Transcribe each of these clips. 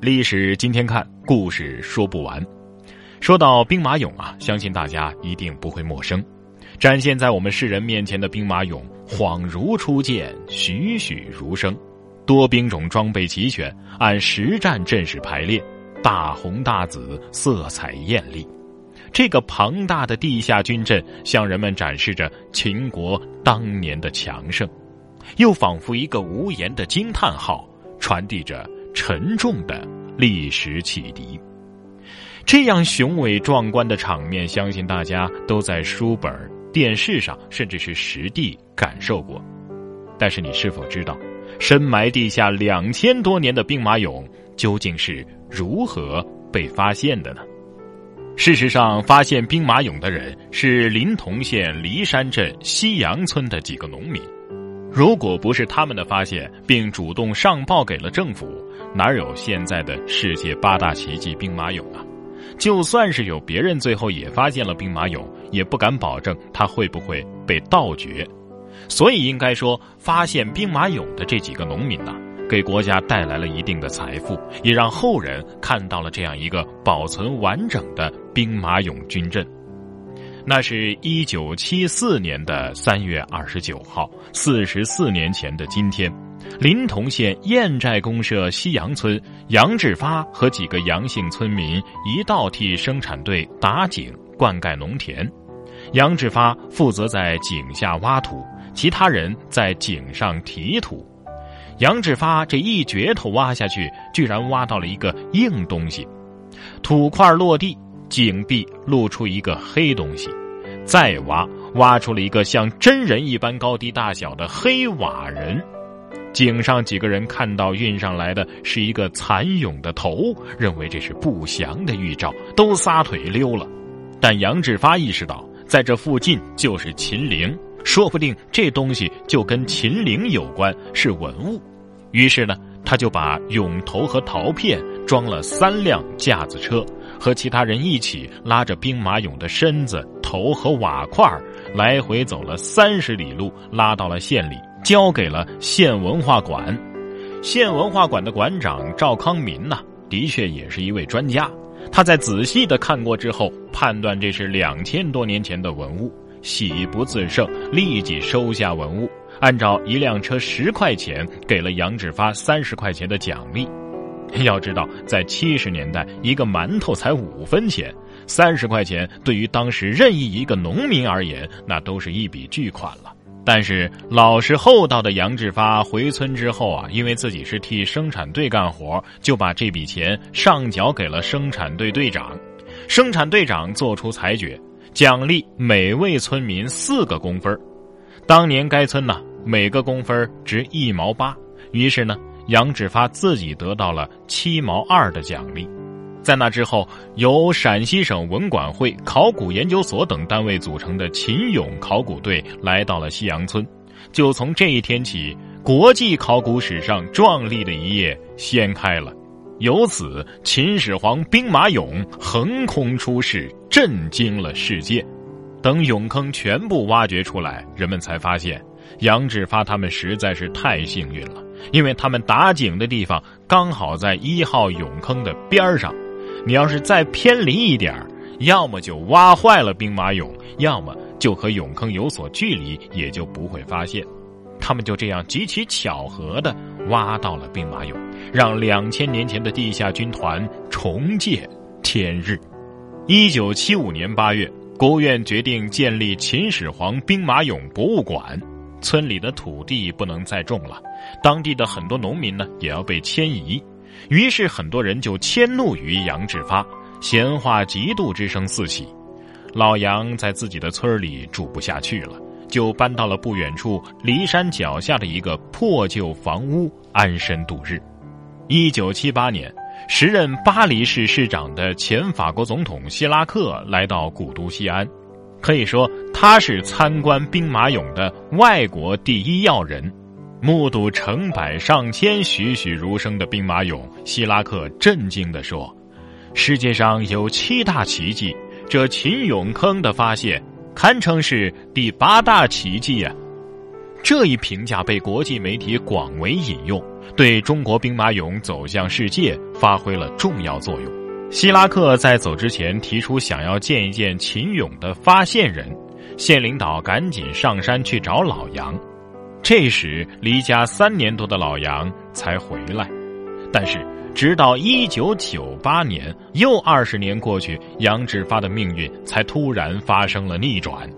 历史今天看，故事说不完。说到兵马俑啊，相信大家一定不会陌生。展现在我们世人面前的兵马俑，恍如初见，栩栩如生。多兵种装备齐全，按实战阵势排列，大红大紫，色彩艳丽。这个庞大的地下军阵，向人们展示着秦国当年的强盛，又仿佛一个无言的惊叹号，传递着。沉重的历史启迪，这样雄伟壮观的场面，相信大家都在书本、电视上，甚至是实地感受过。但是，你是否知道，深埋地下两千多年的兵马俑究竟是如何被发现的呢？事实上，发现兵马俑的人是临潼县骊山镇西阳村的几个农民。如果不是他们的发现，并主动上报给了政府，哪有现在的世界八大奇迹兵马俑啊？就算是有别人最后也发现了兵马俑，也不敢保证它会不会被盗掘。所以应该说，发现兵马俑的这几个农民呐，给国家带来了一定的财富，也让后人看到了这样一个保存完整的兵马俑军阵。那是一九七四年的三月二十九号，四十四年前的今天，临潼县堰寨公社西杨村杨志发和几个杨姓村民一道替生产队打井灌溉农田。杨志发负责在井下挖土，其他人在井上提土。杨志发这一镢头挖下去，居然挖到了一个硬东西，土块落地。井壁露出一个黑东西，再挖，挖出了一个像真人一般高低大小的黑瓦人。井上几个人看到运上来的是一个蚕蛹的头，认为这是不祥的预兆，都撒腿溜了。但杨志发意识到，在这附近就是秦陵，说不定这东西就跟秦陵有关，是文物。于是呢，他就把蛹头和陶片装了三辆架子车。和其他人一起拉着兵马俑的身子、头和瓦块儿来回走了三十里路，拉到了县里，交给了县文化馆。县文化馆的馆长赵康民呐，的确也是一位专家。他在仔细的看过之后，判断这是两千多年前的文物，喜不自胜，立即收下文物，按照一辆车十块钱，给了杨志发三十块钱的奖励。要知道，在七十年代，一个馒头才五分钱，三十块钱对于当时任意一个农民而言，那都是一笔巨款了。但是老实厚道的杨志发回村之后啊，因为自己是替生产队干活，就把这笔钱上缴给了生产队队长。生产队长作出裁决，奖励每位村民四个工分当年该村呢，每个工分值一毛八，于是呢。杨志发自己得到了七毛二的奖励，在那之后，由陕西省文管会、考古研究所等单位组成的秦俑考古队来到了西阳村，就从这一天起，国际考古史上壮丽的一页掀开了。由此，秦始皇兵马俑横空出世，震惊了世界。等俑坑全部挖掘出来，人们才发现，杨志发他们实在是太幸运了。因为他们打井的地方刚好在一号俑坑的边上，你要是再偏离一点要么就挖坏了兵马俑，要么就和俑坑有所距离，也就不会发现。他们就这样极其巧合的挖到了兵马俑，让两千年前的地下军团重见天日。一九七五年八月，国务院决定建立秦始皇兵马俑博物馆。村里的土地不能再种了，当地的很多农民呢也要被迁移，于是很多人就迁怒于杨志发，闲话嫉妒之声四起。老杨在自己的村里住不下去了，就搬到了不远处骊山脚下的一个破旧房屋安身度日。一九七八年，时任巴黎市市长的前法国总统希拉克来到古都西安。可以说，他是参观兵马俑的外国第一要人。目睹成百上千栩栩如生的兵马俑，希拉克震惊地说：“世界上有七大奇迹，这秦俑坑的发现堪称是第八大奇迹呀！”这一评价被国际媒体广为引用，对中国兵马俑走向世界发挥了重要作用。希拉克在走之前提出想要见一见秦俑的发现人，县领导赶紧上山去找老杨。这时离家三年多的老杨才回来，但是直到一九九八年，又二十年过去，杨志发的命运才突然发生了逆转。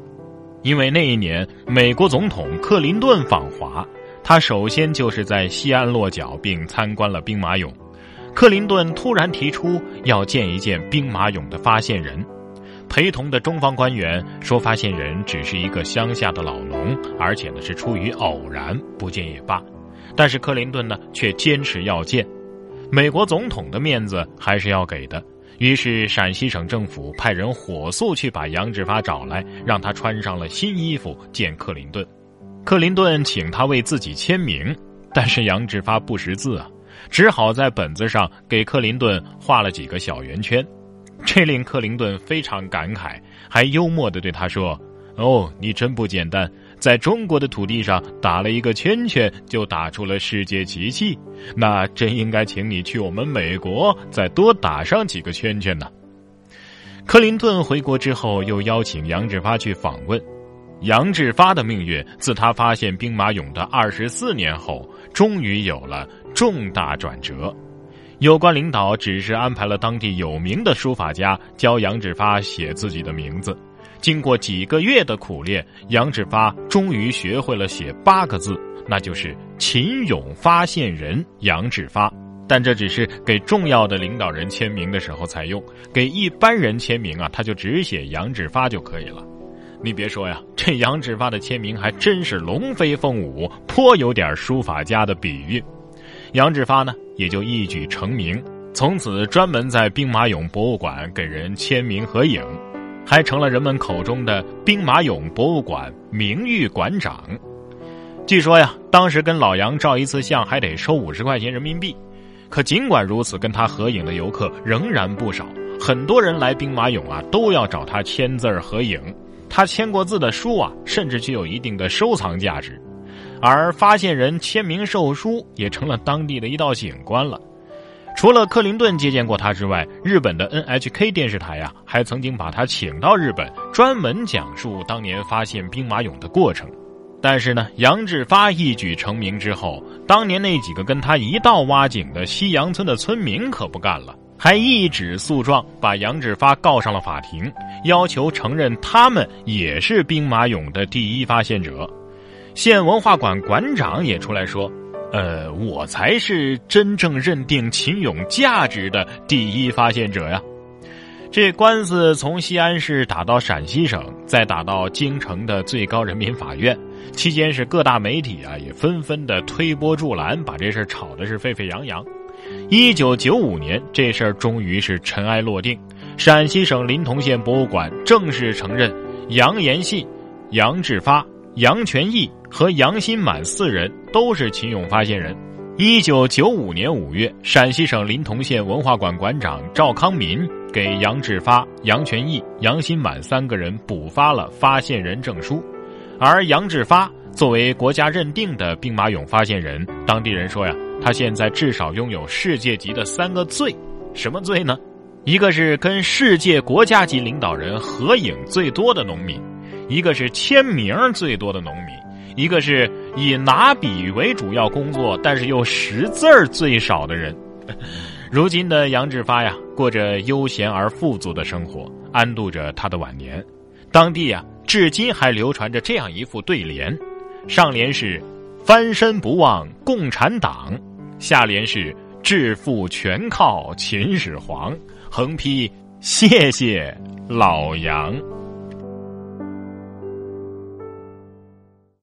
因为那一年，美国总统克林顿访华，他首先就是在西安落脚，并参观了兵马俑。克林顿突然提出要见一见兵马俑的发现人，陪同的中方官员说，发现人只是一个乡下的老农，而且呢是出于偶然，不见也罢。但是克林顿呢却坚持要见，美国总统的面子还是要给的。于是陕西省政府派人火速去把杨志发找来，让他穿上了新衣服见克林顿。克林顿请他为自己签名，但是杨志发不识字啊。只好在本子上给克林顿画了几个小圆圈，这令克林顿非常感慨，还幽默地对他说：“哦，你真不简单，在中国的土地上打了一个圈圈，就打出了世界奇迹。那真应该请你去我们美国再多打上几个圈圈呢。”克林顿回国之后，又邀请杨志发去访问。杨志发的命运，自他发现兵马俑的二十四年后，终于有了重大转折。有关领导只是安排了当地有名的书法家教杨志发写自己的名字。经过几个月的苦练，杨志发终于学会了写八个字，那就是“秦俑发现人杨志发”。但这只是给重要的领导人签名的时候才用，给一般人签名啊，他就只写杨志发就可以了。你别说呀，这杨志发的签名还真是龙飞凤舞，颇有点书法家的笔韵。杨志发呢，也就一举成名，从此专门在兵马俑博物馆给人签名合影，还成了人们口中的兵马俑博物馆名誉馆长。据说呀，当时跟老杨照一次相还得收五十块钱人民币。可尽管如此，跟他合影的游客仍然不少，很多人来兵马俑啊，都要找他签字合影。他签过字的书啊，甚至具有一定的收藏价值，而发现人签名售书也成了当地的一道景观了。除了克林顿接见过他之外，日本的 NHK 电视台呀，还曾经把他请到日本，专门讲述当年发现兵马俑的过程。但是呢，杨志发一举成名之后，当年那几个跟他一道挖井的西洋村的村民可不干了。还一纸诉状把杨志发告上了法庭，要求承认他们也是兵马俑的第一发现者。县文化馆馆长也出来说：“呃，我才是真正认定秦俑价值的第一发现者呀！”这官司从西安市打到陕西省，再打到京城的最高人民法院，期间是各大媒体啊也纷纷的推波助澜，把这事吵的是沸沸扬扬。一九九五年，这事儿终于是尘埃落定。陕西省临潼县博物馆正式承认杨延信、杨志发、杨全义和杨新满四人都是秦俑发现人。一九九五年五月，陕西省临潼县文化馆馆长赵康民给杨志发、杨全义、杨新满三个人补发了发现人证书，而杨志发作为国家认定的兵马俑发现人，当地人说呀。他现在至少拥有世界级的三个罪，什么罪呢？一个是跟世界国家级领导人合影最多的农民，一个是签名最多的农民，一个是以拿笔为主要工作但是又识字儿最少的人。如今的杨志发呀，过着悠闲而富足的生活，安度着他的晚年。当地啊，至今还流传着这样一副对联，上联是“翻身不忘共产党”。下联是“致富全靠秦始皇”，横批“谢谢老杨”。